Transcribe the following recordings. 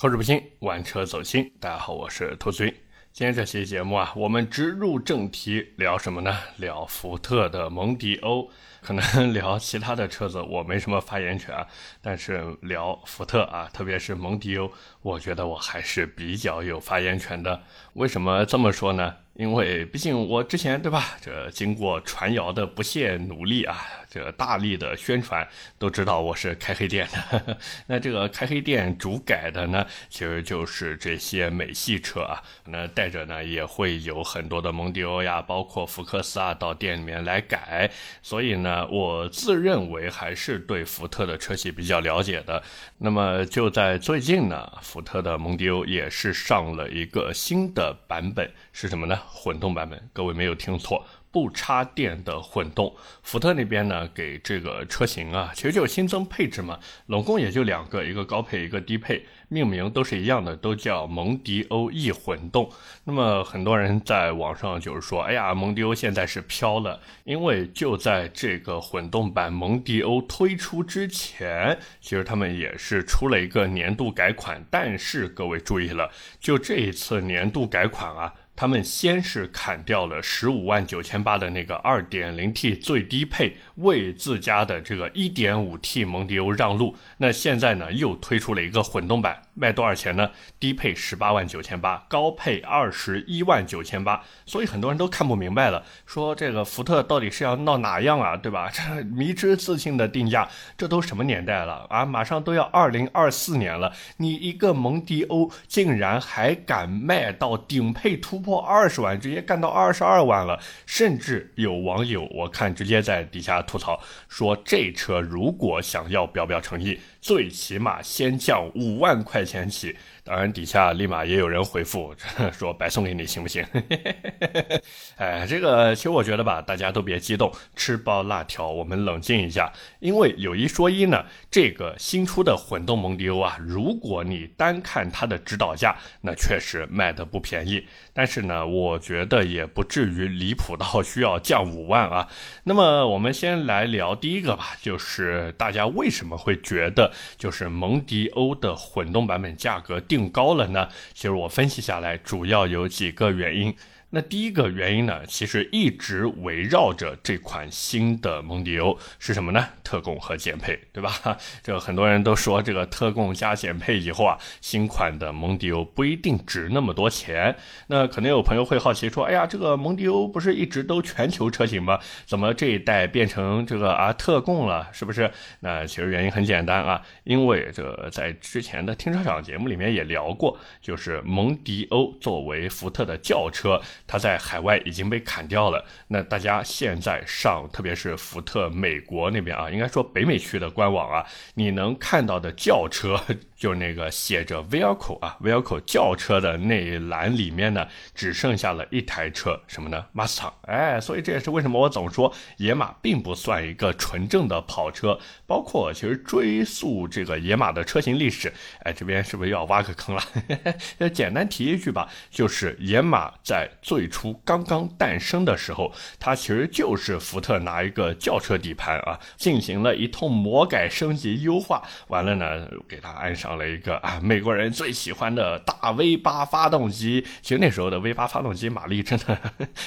口齿不清，玩车走心。大家好，我是兔子君。今天这期节目啊，我们直入正题，聊什么呢？聊福特的蒙迪欧。可能聊其他的车子，我没什么发言权啊。但是聊福特啊，特别是蒙迪欧，我觉得我还是比较有发言权的。为什么这么说呢？因为毕竟我之前对吧，这经过传谣的不懈努力啊，这大力的宣传，都知道我是开黑店的。那这个开黑店主改的呢，其实就是这些美系车啊。那带着呢，也会有很多的蒙迪欧呀，包括福克斯啊，到店里面来改。所以呢，我自认为还是对福特的车系比较了解的。那么就在最近呢，福特的蒙迪欧也是上了一个新的版本，是什么呢？混动版本，各位没有听错，不插电的混动。福特那边呢，给这个车型啊，其实就新增配置嘛，总共也就两个，一个高配，一个低配，命名都是一样的，都叫蒙迪欧 E 混动。那么很多人在网上就是说，哎呀，蒙迪欧现在是飘了，因为就在这个混动版蒙迪欧推出之前，其实他们也是出了一个年度改款，但是各位注意了，就这一次年度改款啊。他们先是砍掉了十五万九千八的那个二点零 T 最低配，为自家的这个一点五 T 蒙迪欧让路。那现在呢，又推出了一个混动版，卖多少钱呢？低配十八万九千八，高配二十一万九千八。所以很多人都看不明白了，说这个福特到底是要闹哪样啊？对吧？这迷之自信的定价，这都什么年代了啊？马上都要二零二四年了，你一个蒙迪欧竟然还敢卖到顶配突破？二十万，直接干到二十二万了，甚至有网友我看直接在底下吐槽说，这车如果想要表表诚意，最起码先降五万块钱起。当然，底下立马也有人回复 说：“白送给你，行不行？” 哎，这个其实我觉得吧，大家都别激动，吃包辣条，我们冷静一下。因为有一说一呢，这个新出的混动蒙迪欧啊，如果你单看它的指导价，那确实卖的不便宜。但是呢，我觉得也不至于离谱到需要降五万啊。那么我们先来聊第一个吧，就是大家为什么会觉得就是蒙迪欧的混动版本价格定。高了呢？其实我分析下来，主要有几个原因。那第一个原因呢，其实一直围绕着这款新的蒙迪欧是什么呢？特供和减配，对吧？这很多人都说，这个特供加减配以后啊，新款的蒙迪欧不一定值那么多钱。那可能有朋友会好奇说，哎呀，这个蒙迪欧不是一直都全球车型吗？怎么这一代变成这个啊特供了？是不是？那其实原因很简单啊，因为这个在之前的停车场节目里面也聊过，就是蒙迪欧作为福特的轿车。它在海外已经被砍掉了。那大家现在上，特别是福特美国那边啊，应该说北美区的官网啊，你能看到的轿车。就那个写着 vehicle 啊，vehicle 轿车的那一栏里面呢，只剩下了一台车，什么呢？Mustang。哎，所以这也是为什么我总说野马并不算一个纯正的跑车。包括其实追溯这个野马的车型历史，哎，这边是不是要挖个坑了？那 简单提一句吧，就是野马在最初刚刚诞生的时候，它其实就是福特拿一个轿车底盘啊，进行了一通魔改升级优化，完了呢，给它安上。了一个啊，美国人最喜欢的大 V 八发动机。其实那时候的 V 八发动机马力真的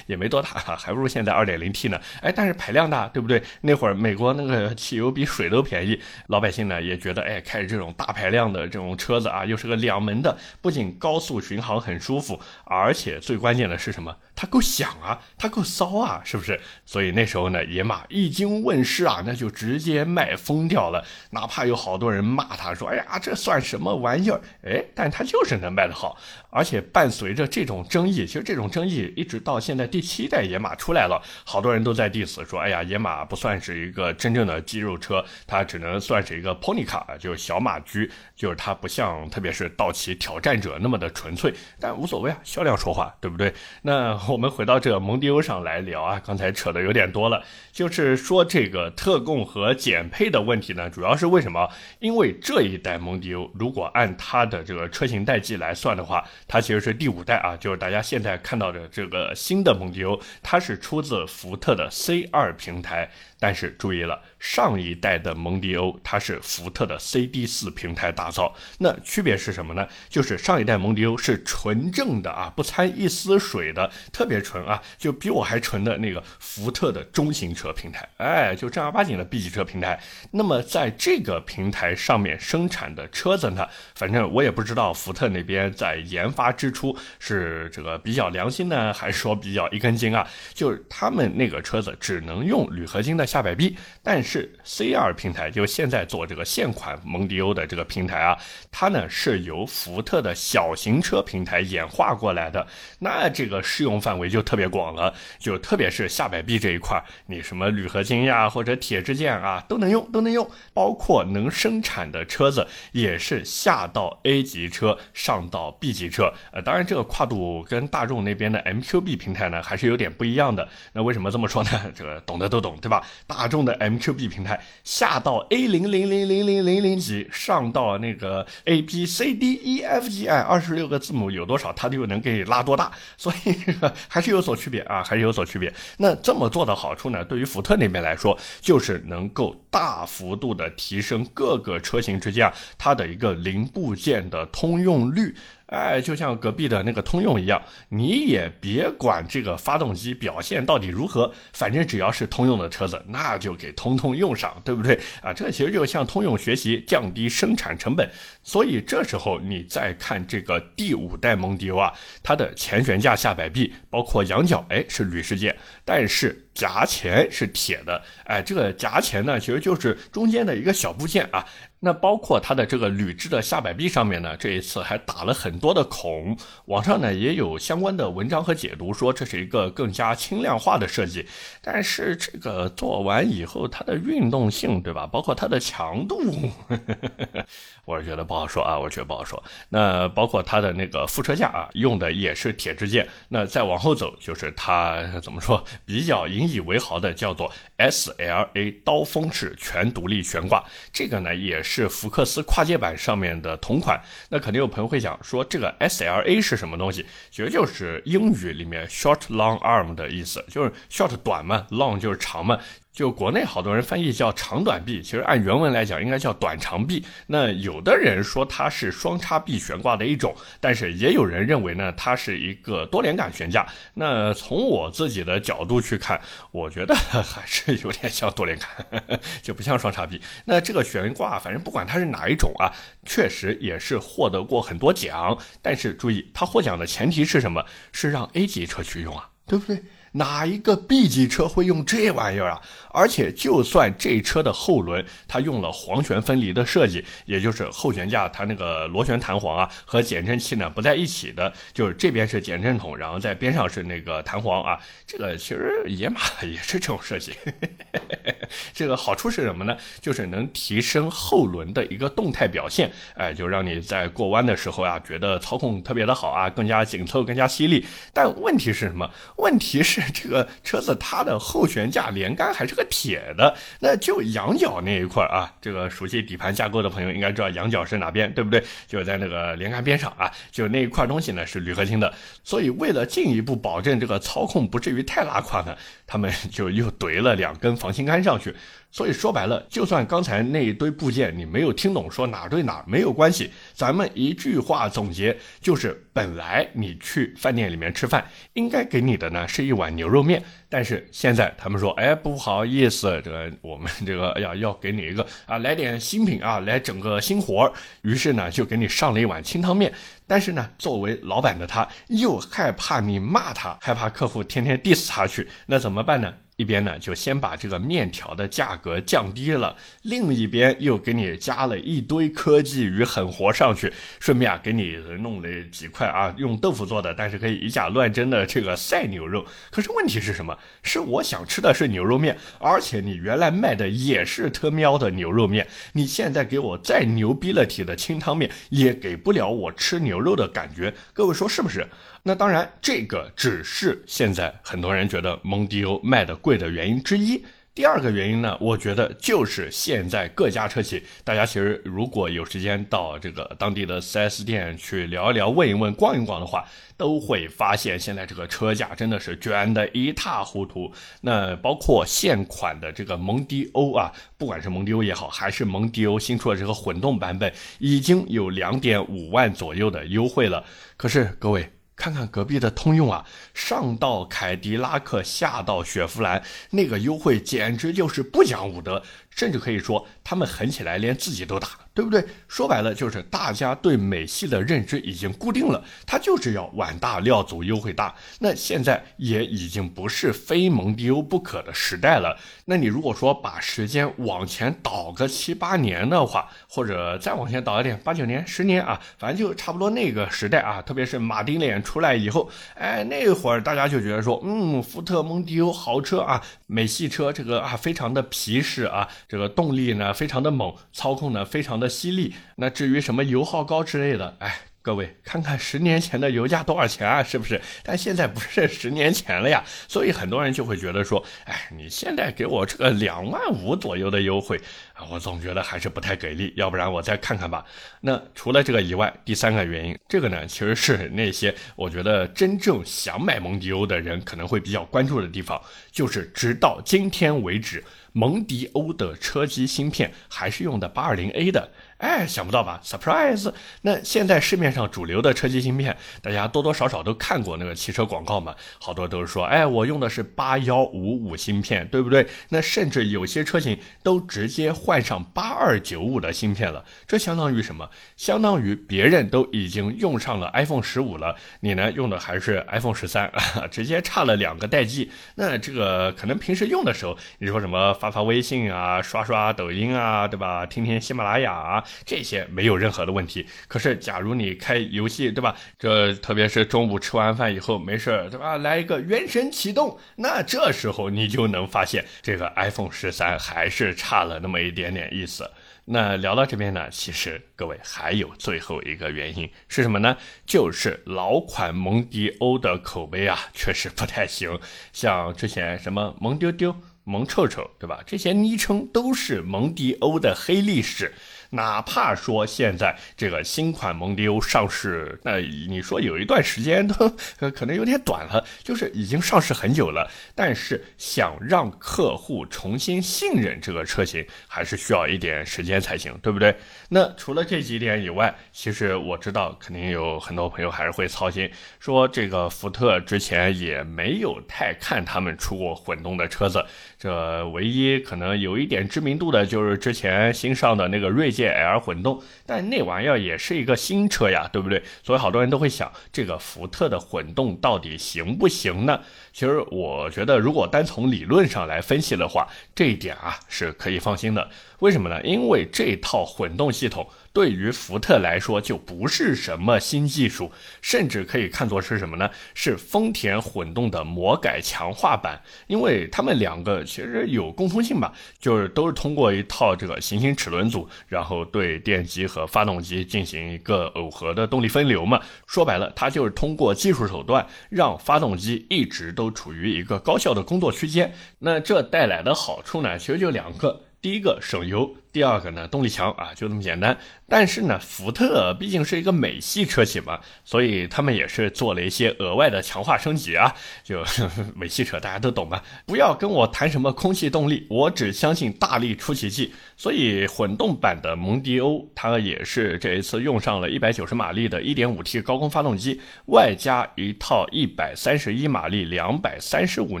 也没多大，还不如现在二点零 T 呢。哎，但是排量大，对不对？那会儿美国那个汽油比水都便宜，老百姓呢也觉得，哎，开着这种大排量的这种车子啊，又是个两门的，不仅高速巡航很舒服，而且最关键的是是什么？它够响啊，它够骚啊，是不是？所以那时候呢，野马一经问世啊，那就直接卖疯掉了。哪怕有好多人骂他说：“哎呀，这算什么玩意儿？”哎，但他就是能卖得好。而且伴随着这种争议，其实这种争议一直到现在第七代野马出来了，好多人都在 diss 说：“哎呀，野马不算是一个真正的肌肉车，它只能算是一个 pony car，就是小马驹，就是它不像特别是道奇挑战者那么的纯粹。”但无所谓啊，销量说话，对不对？那。我们回到这个蒙迪欧上来聊啊，刚才扯的有点多了，就是说这个特供和减配的问题呢，主要是为什么？因为这一代蒙迪欧如果按它的这个车型代际来算的话，它其实是第五代啊，就是大家现在看到的这个新的蒙迪欧，它是出自福特的 C 二平台。但是注意了，上一代的蒙迪欧它是福特的 CD 四平台打造，那区别是什么呢？就是上一代蒙迪欧是纯正的啊，不掺一丝水的，特别纯啊，就比我还纯的那个福特的中型车平台，哎，就正儿八经的 B 级车平台。那么在这个平台上面生产的车子呢，反正我也不知道福特那边在研发之初是这个比较良心呢，还是说比较一根筋啊？就是他们那个车子只能用铝合金的下摆臂，但是 C2 平台就现在做这个现款蒙迪欧的这个平台啊，它呢是由福特的小型车平台演化过来的，那这个适用范围就特别广了，就特别是下摆臂这一块，你什么铝合金呀或者铁支件啊都能用，都能用，包括能生产的车子也是下到 A 级车，上到 B 级车，呃，当然这个跨度跟大众那边的 MQB 平台呢还是有点不一样的。那为什么这么说呢？这个懂的都懂，对吧？大众的 MQB 平台下到 A 零零零零零零零级，上到那个 A B C D E F G I 二十六个字母有多少，它就能给拉多大，所以 还是有所区别啊，还是有所区别。那这么做的好处呢，对于福特那边来说，就是能够大幅度的提升各个车型之间它的一个零部件的通用率。哎，就像隔壁的那个通用一样，你也别管这个发动机表现到底如何，反正只要是通用的车子，那就给通通用上，对不对 啊？这其实就向通用学习，降低生产成本。所以这时候你再看这个第五代蒙迪欧啊，它的前悬架下摆臂，包括仰角，哎，是铝世界，但是夹钳是铁的。哎，这个夹钳呢，其实就是中间的一个小部件啊。那包括它的这个铝制的下摆臂上面呢，这一次还打了很多的孔。网上呢也有相关的文章和解读，说这是一个更加轻量化的设计。但是这个做完以后，它的运动性，对吧？包括它的强度，呵 呵我是觉得不好说啊，我觉得不好说。那包括它的那个副车架啊，用的也是铁支件。那再往后走，就是它怎么说比较引以为豪的，叫做 SLA 刀锋式全独立悬挂。这个呢也是。福克斯跨界版上面的同款，那肯定有朋友会想说这个 SLA 是什么东西？其实就是英语里面 short long arm 的意思，就是 short 短嘛，long 就是长嘛。就国内好多人翻译叫长短臂，其实按原文来讲应该叫短长臂。那有的人说它是双叉臂悬挂的一种，但是也有人认为呢，它是一个多连杆悬架。那从我自己的角度去看，我觉得还是有点像多连杆，就不像双叉臂。那这个悬挂，反正不管它是哪一种啊，确实也是获得过很多奖。但是注意，它获奖的前提是什么？是让 A 级车去用啊，对不对？哪一个 B 级车会用这玩意儿啊？而且，就算这车的后轮它用了黄旋分离的设计，也就是后悬架它那个螺旋弹簧啊和减震器呢不在一起的，就是这边是减震筒，然后在边上是那个弹簧啊。这个其实野马 也是这种设计。嘿嘿嘿这个好处是什么呢？就是能提升后轮的一个动态表现，哎，就让你在过弯的时候啊，觉得操控特别的好啊，更加紧凑，更加犀利。但问题是什么？问题是。这个车子它的后悬架连杆还是个铁的，那就仰角那一块啊，这个熟悉底盘架构的朋友应该知道仰角是哪边，对不对？就在那个连杆边上啊，就那一块东西呢是铝合金的，所以为了进一步保证这个操控不至于太拉胯呢，他们就又怼了两根防倾杆上去。所以说白了，就算刚才那一堆部件你没有听懂，说哪对哪没有关系，咱们一句话总结就是：本来你去饭店里面吃饭，应该给你的呢是一碗牛肉面，但是现在他们说，哎，不好意思，这个我们这个要要给你一个啊，来点新品啊，来整个新活儿，于是呢就给你上了一碗清汤面。但是呢，作为老板的他又害怕你骂他，害怕客户天天 diss 他去，那怎么办呢？一边呢，就先把这个面条的价格降低了；另一边又给你加了一堆科技与狠活上去，顺便啊给你弄了几块啊用豆腐做的，但是可以以假乱真的这个赛牛肉。可是问题是什么？是我想吃的是牛肉面，而且你原来卖的也是特喵的牛肉面，你现在给我再牛逼了体的清汤面，也给不了我吃牛肉的感觉。各位说是不是？那当然，这个只是现在很多人觉得蒙迪欧卖的贵的原因之一。第二个原因呢，我觉得就是现在各家车企，大家其实如果有时间到这个当地的 4S 店去聊一聊、问一问、逛一逛的话，都会发现现在这个车价真的是卷得一塌糊涂。那包括现款的这个蒙迪欧啊，不管是蒙迪欧也好，还是蒙迪欧新出的这个混动版本，已经有两点五万左右的优惠了。可是各位。看看隔壁的通用啊，上到凯迪拉克，下到雪佛兰，那个优惠简直就是不讲武德，甚至可以说他们狠起来连自己都打。对不对？说白了就是大家对美系的认知已经固定了，它就是要碗大料足、优惠大。那现在也已经不是非蒙迪欧不可的时代了。那你如果说把时间往前倒个七八年的话，或者再往前倒一点，八九年、十年啊，反正就差不多那个时代啊。特别是马丁脸出来以后，哎，那会儿大家就觉得说，嗯，福特蒙迪欧豪车啊，美系车这个啊非常的皮实啊，这个动力呢非常的猛，操控呢非常。的犀利，那至于什么油耗高之类的，哎，各位看看十年前的油价多少钱啊，是不是？但现在不是十年前了呀，所以很多人就会觉得说，哎，你现在给我这个两万五左右的优惠啊，我总觉得还是不太给力，要不然我再看看吧。那除了这个以外，第三个原因，这个呢，其实是那些我觉得真正想买蒙迪欧的人可能会比较关注的地方，就是直到今天为止。蒙迪欧的车机芯片还是用的八二零 A 的。哎，想不到吧？Surprise！那现在市面上主流的车机芯片，大家多多少少都看过那个汽车广告嘛，好多都是说，哎，我用的是八幺五五芯片，对不对？那甚至有些车型都直接换上八二九五的芯片了，这相当于什么？相当于别人都已经用上了 iPhone 十五了，你呢用的还是 iPhone 十三，直接差了两个代际。那这个可能平时用的时候，你说什么发发微信啊，刷刷抖音啊，对吧？听听喜马拉雅啊。这些没有任何的问题。可是，假如你开游戏，对吧？这特别是中午吃完饭以后没事对吧？来一个原神启动，那这时候你就能发现，这个 iPhone 十三还是差了那么一点点意思。那聊到这边呢，其实各位还有最后一个原因是什么呢？就是老款蒙迪欧的口碑啊，确实不太行。像之前什么蒙丢丢、蒙臭臭，对吧？这些昵称都是蒙迪欧的黑历史。哪怕说现在这个新款蒙迪欧上市，那你说有一段时间都 可能有点短了，就是已经上市很久了，但是想让客户重新信任这个车型，还是需要一点时间才行，对不对？那除了这几点以外，其实我知道肯定有很多朋友还是会操心，说这个福特之前也没有太看他们出过混动的车子，这唯一可能有一点知名度的就是之前新上的那个锐界。L 混动，但那玩意儿也是一个新车呀，对不对？所以好多人都会想，这个福特的混动到底行不行呢？其实我觉得，如果单从理论上来分析的话，这一点啊是可以放心的。为什么呢？因为这套混动系统。对于福特来说，就不是什么新技术，甚至可以看作是什么呢？是丰田混动的魔改强化版。因为他们两个其实有共通性吧，就是都是通过一套这个行星齿轮组，然后对电机和发动机进行一个耦合的动力分流嘛。说白了，它就是通过技术手段让发动机一直都处于一个高效的工作区间。那这带来的好处呢，其实就两个。第一个省油，第二个呢动力强啊，就这么简单。但是呢，福特毕竟是一个美系车企嘛，所以他们也是做了一些额外的强化升级啊。就 美系车大家都懂吧？不要跟我谈什么空气动力，我只相信大力出奇迹。所以混动版的蒙迪欧，它也是这一次用上了一百九十马力的 1.5T 高功发动机，外加一套131马力、235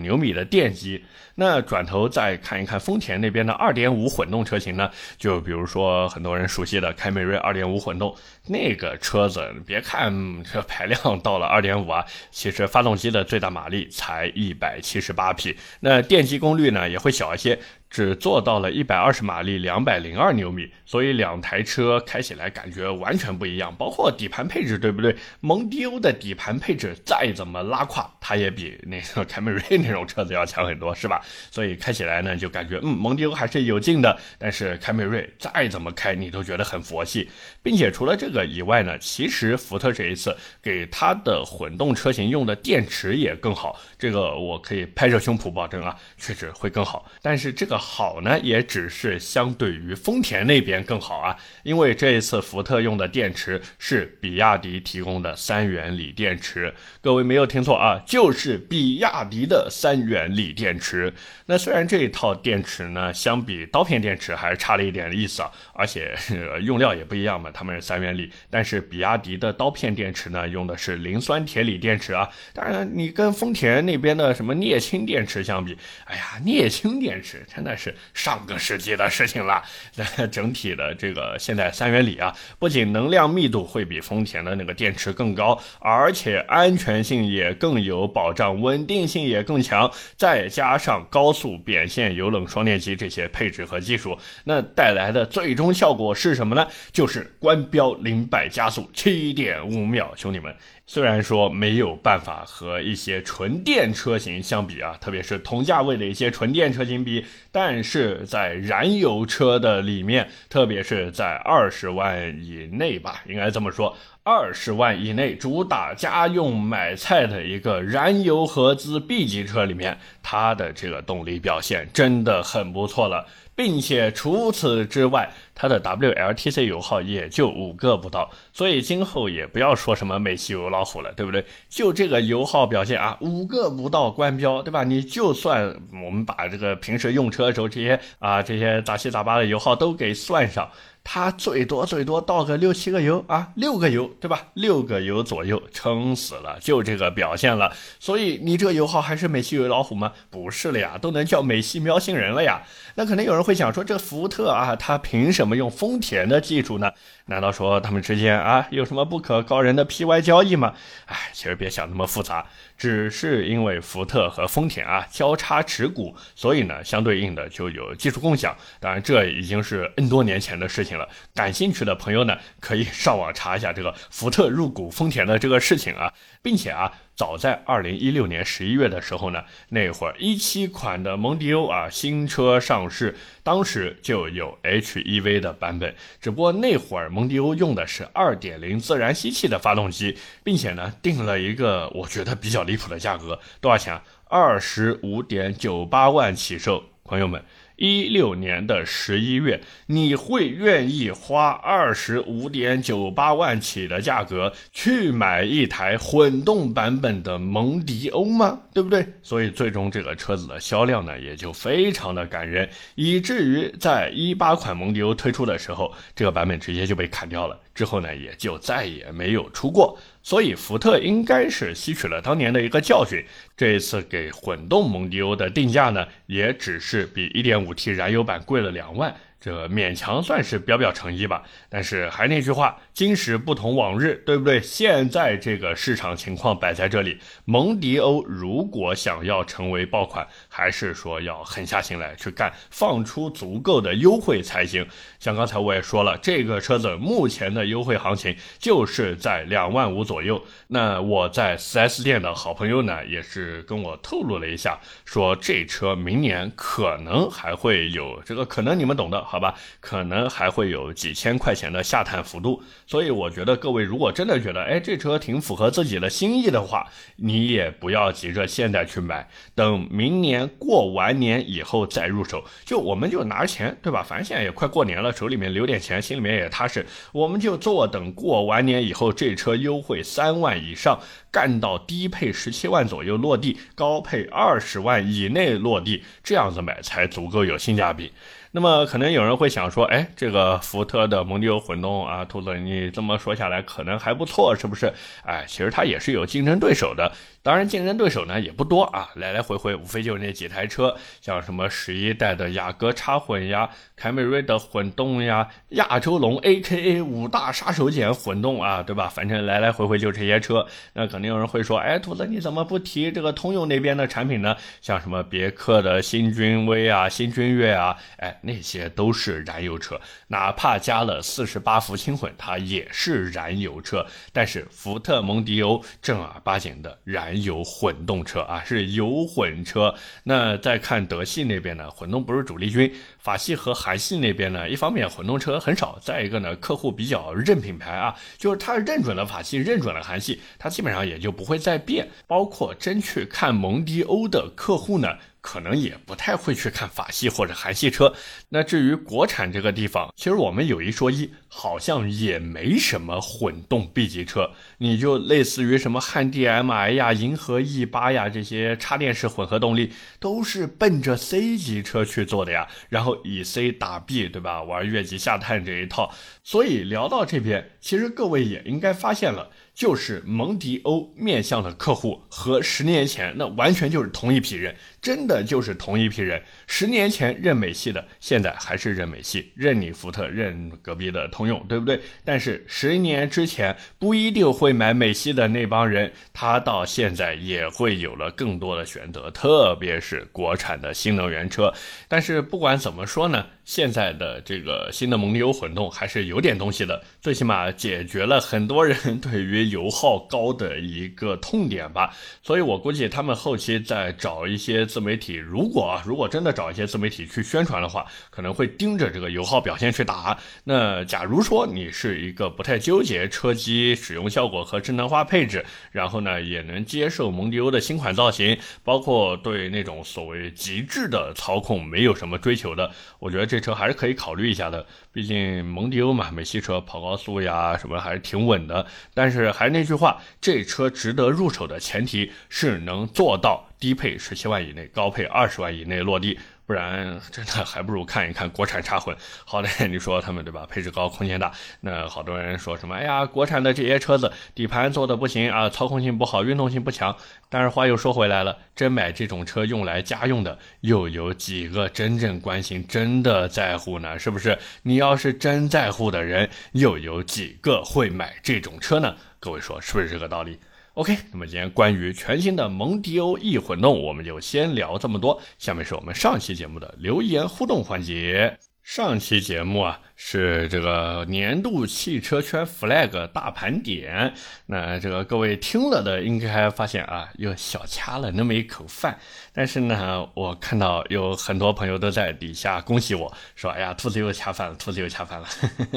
牛米的电机。那转头再看一看丰田那边的二点五混动车型呢？就比如说很多人熟悉的凯美瑞二点五混动，那个车子别看这排量到了二点五啊，其实发动机的最大马力才一百七十八匹，那电机功率呢也会小一些。只做到了一百二十马力，两百零二牛米，所以两台车开起来感觉完全不一样。包括底盘配置，对不对？蒙迪欧的底盘配置再怎么拉胯，它也比那个凯美瑞那种车子要强很多，是吧？所以开起来呢，就感觉嗯，蒙迪欧还是有劲的。但是凯美瑞再怎么开，你都觉得很佛系。并且除了这个以外呢，其实福特这一次给它的混动车型用的电池也更好，这个我可以拍着胸脯保证啊，确实会更好。但是这个好呢，也只是相对于丰田那边更好啊，因为这一次福特用的电池是比亚迪提供的三元锂电池。各位没有听错啊，就是比亚迪的三元锂电池。那虽然这一套电池呢，相比刀片电池还是差了一点意思啊，而且用料也不一样嘛，他们是三元锂，但是比亚迪的刀片电池呢，用的是磷酸铁锂电池啊。当然，你跟丰田那边的什么镍氢电池相比，哎呀，镍氢电池真的但是上个世纪的事情了。那整体的这个现在三元锂啊，不仅能量密度会比丰田的那个电池更高，而且安全性也更有保障，稳定性也更强，再加上高速扁线油冷双电机这些配置和技术，那带来的最终效果是什么呢？就是官标零百加速七点五秒，兄弟们。虽然说没有办法和一些纯电车型相比啊，特别是同价位的一些纯电车型比，但是在燃油车的里面，特别是在二十万以内吧，应该这么说，二十万以内主打家用买菜的一个燃油合资 B 级车里面，它的这个动力表现真的很不错了。并且除此之外，它的 WLTC 油耗也就五个不到，所以今后也不要说什么美系油老虎了，对不对？就这个油耗表现啊，五个不到官标，对吧？你就算我们把这个平时用车的时候这些啊这些杂七杂八的油耗都给算上。它最多最多倒个六七个油啊，六个油对吧？六个油左右，撑死了，就这个表现了。所以你这个油耗还是美系油老虎吗？不是了呀，都能叫美系喵星人了呀。那可能有人会想说，这福特啊，它凭什么用丰田的技术呢？难道说他们之间啊有什么不可告人的 PY 交易吗？哎，其实别想那么复杂，只是因为福特和丰田啊交叉持股，所以呢相对应的就有技术共享。当然这已经是 N 多年前的事情了。感兴趣的朋友呢可以上网查一下这个福特入股丰田的这个事情啊，并且啊。早在二零一六年十一月的时候呢，那会儿一七款的蒙迪欧啊新车上市，当时就有 HEV 的版本，只不过那会儿蒙迪欧用的是二点零自然吸气的发动机，并且呢定了一个我觉得比较离谱的价格，多少钱？二十五点九八万起售，朋友们。一六年的十一月，你会愿意花二十五点九八万起的价格去买一台混动版本的蒙迪欧吗？对不对？所以最终这个车子的销量呢，也就非常的感人，以至于在一八款蒙迪欧推出的时候，这个版本直接就被砍掉了。之后呢，也就再也没有出过。所以福特应该是吸取了当年的一个教训，这一次给混动蒙迪欧的定价呢，也只是比 1.5T 燃油版贵了两万。这勉强算是表表诚意吧，但是还那句话，今时不同往日，对不对？现在这个市场情况摆在这里，蒙迪欧如果想要成为爆款，还是说要狠下心来去干，放出足够的优惠才行。像刚才我也说了，这个车子目前的优惠行情就是在两万五左右。那我在 4S 店的好朋友呢，也是跟我透露了一下，说这车明年可能还会有这个，可能你们懂的。好吧，可能还会有几千块钱的下探幅度，所以我觉得各位如果真的觉得，哎，这车挺符合自己的心意的话，你也不要急着现在去买，等明年过完年以后再入手。就我们就拿钱，对吧？反正现在也快过年了，手里面留点钱，心里面也踏实。我们就坐等过完年以后，这车优惠三万以上，干到低配十七万左右落地，高配二十万以内落地，这样子买才足够有性价比。那么可能有人会想说，哎，这个福特的蒙迪欧混动啊，兔子，你这么说下来可能还不错，是不是？哎，其实它也是有竞争对手的。当然，竞争对手呢也不多啊，来来回回无非就是那几台车，像什么十一代的雅阁插混呀、凯美瑞的混动呀、亚洲龙 A.K.A 五大杀手锏混动啊，对吧？反正来来回回就这些车。那肯定有人会说，哎，兔子你怎么不提这个通用那边的产品呢？像什么别克的新君威啊、新君越啊，哎，那些都是燃油车，哪怕加了四十八伏轻混，它也是燃油车。但是福特蒙迪欧正儿八经的燃。油混动车啊，是油混车。那再看德系那边呢，混动不是主力军。法系和韩系那边呢，一方面混动车很少，再一个呢，客户比较认品牌啊，就是他认准了法系，认准了韩系，他基本上也就不会再变。包括真去看蒙迪欧的客户呢。可能也不太会去看法系或者韩系车。那至于国产这个地方，其实我们有一说一，好像也没什么混动 B 级车。你就类似于什么汉 DM-i 呀、银河 E 八呀这些插电式混合动力，都是奔着 C 级车去做的呀。然后以 C 打 B，对吧？玩越级下探这一套。所以聊到这边，其实各位也应该发现了。就是蒙迪欧面向的客户和十年前那完全就是同一批人，真的就是同一批人。十年前认美系的，现在还是认美系，认你福特，认隔壁的通用，对不对？但是十年之前不一定会买美系的那帮人，他到现在也会有了更多的选择，特别是国产的新能源车。但是不管怎么说呢？现在的这个新的蒙迪欧混动还是有点东西的，最起码解决了很多人 对于油耗高的一个痛点吧。所以我估计他们后期再找一些自媒体，如果，如果真的找一些自媒体去宣传的话，可能会盯着这个油耗表现去打。那假如说你是一个不太纠结车机使用效果和智能化配置，然后呢也能接受蒙迪欧的新款造型，包括对那种所谓极致的操控没有什么追求的，我觉得这。车还是可以考虑一下的，毕竟蒙迪欧嘛，美系车跑高速呀什么还是挺稳的。但是还是那句话，这车值得入手的前提是能做到低配十七万以内，高配二十万以内落地。不然真的还不如看一看国产插混。好歹你说他们对吧？配置高，空间大。那好多人说什么？哎呀，国产的这些车子底盘做的不行啊，操控性不好，运动性不强。但是话又说回来了，真买这种车用来家用的，又有几个真正关心、真的在乎呢？是不是？你要是真在乎的人，又有几个会买这种车呢？各位说是不是这个道理？OK，那么今天关于全新的蒙迪欧 E 混动，我们就先聊这么多。下面是我们上期节目的留言互动环节。上期节目啊。是这个年度汽车圈 flag 大盘点，那这个各位听了的应该发现啊，又小掐了那么一口饭。但是呢，我看到有很多朋友都在底下恭喜我说：“哎呀，兔子又恰饭了，兔子又恰饭了。”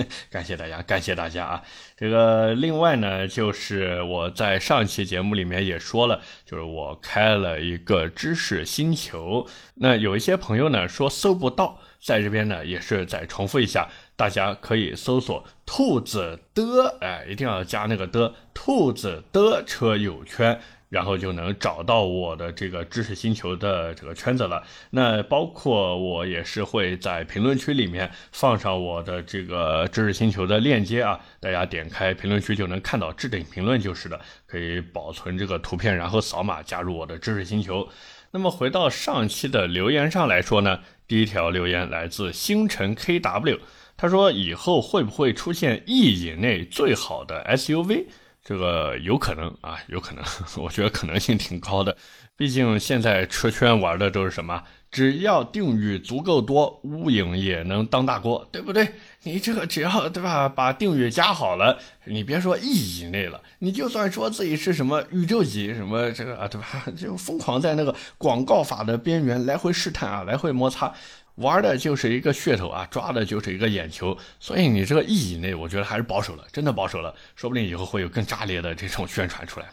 感谢大家，感谢大家啊！这个另外呢，就是我在上期节目里面也说了，就是我开了一个知识星球，那有一些朋友呢说搜不到，在这边呢也是再重复一下。大家可以搜索“兔子的”，哎，一定要加那个的“兔子的车友圈”，然后就能找到我的这个知识星球的这个圈子了。那包括我也是会在评论区里面放上我的这个知识星球的链接啊，大家点开评论区就能看到置顶评论就是的，可以保存这个图片，然后扫码加入我的知识星球。那么回到上期的留言上来说呢，第一条留言来自星辰 KW。他说：“以后会不会出现 E 以内最好的 SUV？这个有可能啊，有可能，我觉得可能性挺高的。毕竟现在车圈玩的都是什么？只要定语足够多，乌影也能当大锅，对不对？你这个只要对吧，把定语加好了，你别说 E 以内了，你就算说自己是什么宇宙级什么这个啊，对吧？就疯狂在那个广告法的边缘来回试探啊，来回摩擦。”玩的就是一个噱头啊，抓的就是一个眼球，所以你这个亿以内，我觉得还是保守了，真的保守了，说不定以后会有更炸裂的这种宣传出来。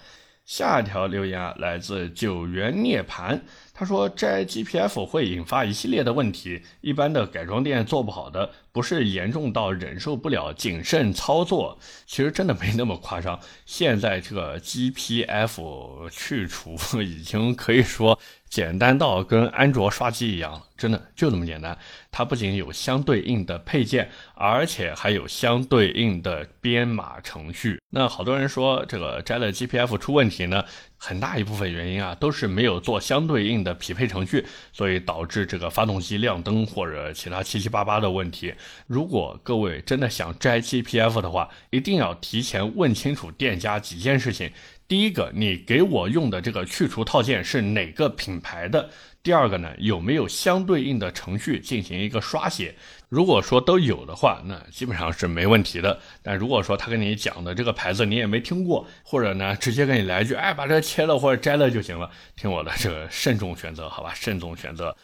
下一条留言啊，来自九元涅槃。他说摘 GPF 会引发一系列的问题，一般的改装店做不好的，不是严重到忍受不了，谨慎操作。其实真的没那么夸张。现在这个 GPF 去除 已经可以说。简单到跟安卓刷机一样，真的就这么简单。它不仅有相对应的配件，而且还有相对应的编码程序。那好多人说这个摘了 GPF 出问题呢，很大一部分原因啊都是没有做相对应的匹配程序，所以导致这个发动机亮灯或者其他七七八八的问题。如果各位真的想摘 GPF 的话，一定要提前问清楚店家几件事情。第一个，你给我用的这个去除套件是哪个品牌的？第二个呢，有没有相对应的程序进行一个刷写？如果说都有的话，那基本上是没问题的。但如果说他跟你讲的这个牌子你也没听过，或者呢直接跟你来一句，哎，把这切了或者摘了就行了，听我的这个慎重选择，好吧，慎重选择。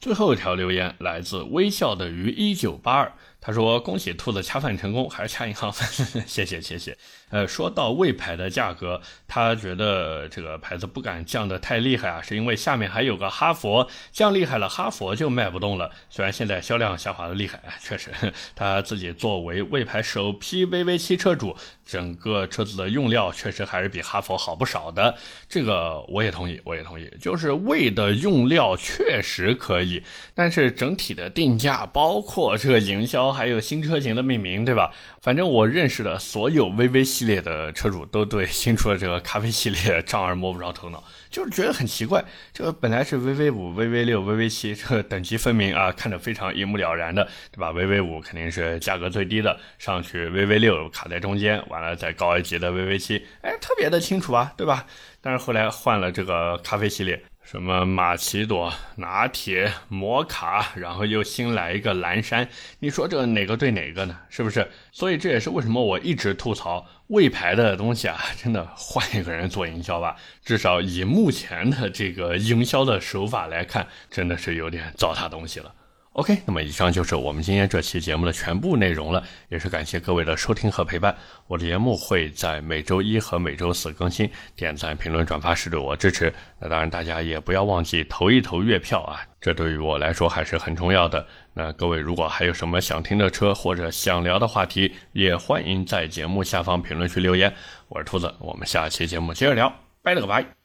最后一条留言来自微笑的鱼一九八二。他说：“恭喜兔子恰饭成功，还是恰银行饭？谢谢谢谢。呃，说到魏牌的价格，他觉得这个牌子不敢降得太厉害啊，是因为下面还有个哈佛，降厉害了，哈佛就卖不动了。虽然现在销量下滑的厉害，确实，他自己作为魏牌首批 VV 七车主，整个车子的用料确实还是比哈佛好不少的。这个我也同意，我也同意，就是魏的用料确实可以，但是整体的定价，包括这个营销。”还有新车型的命名，对吧？反正我认识的所有 VV 系列的车主都对新出的这个咖啡系列丈二摸不着头脑，就是觉得很奇怪。这个本来是 VV 五、VV 六、VV 七，这个等级分明啊，看着非常一目了然的，对吧？VV 五肯定是价格最低的，上去 VV 六卡在中间，完了再高一级的 VV 七，哎，特别的清楚啊，对吧？但是后来换了这个咖啡系列。什么玛奇朵、拿铁、摩卡，然后又新来一个蓝山，你说这哪个对哪个呢？是不是？所以这也是为什么我一直吐槽魏牌的东西啊，真的换一个人做营销吧，至少以目前的这个营销的手法来看，真的是有点糟蹋东西了。OK，那么以上就是我们今天这期节目的全部内容了，也是感谢各位的收听和陪伴。我的节目会在每周一和每周四更新，点赞、评论、转发是对我支持。那当然，大家也不要忘记投一投月票啊，这对于我来说还是很重要的。那各位如果还有什么想听的车或者想聊的话题，也欢迎在节目下方评论区留言。我是兔子，我们下期节目接着聊，拜了个拜。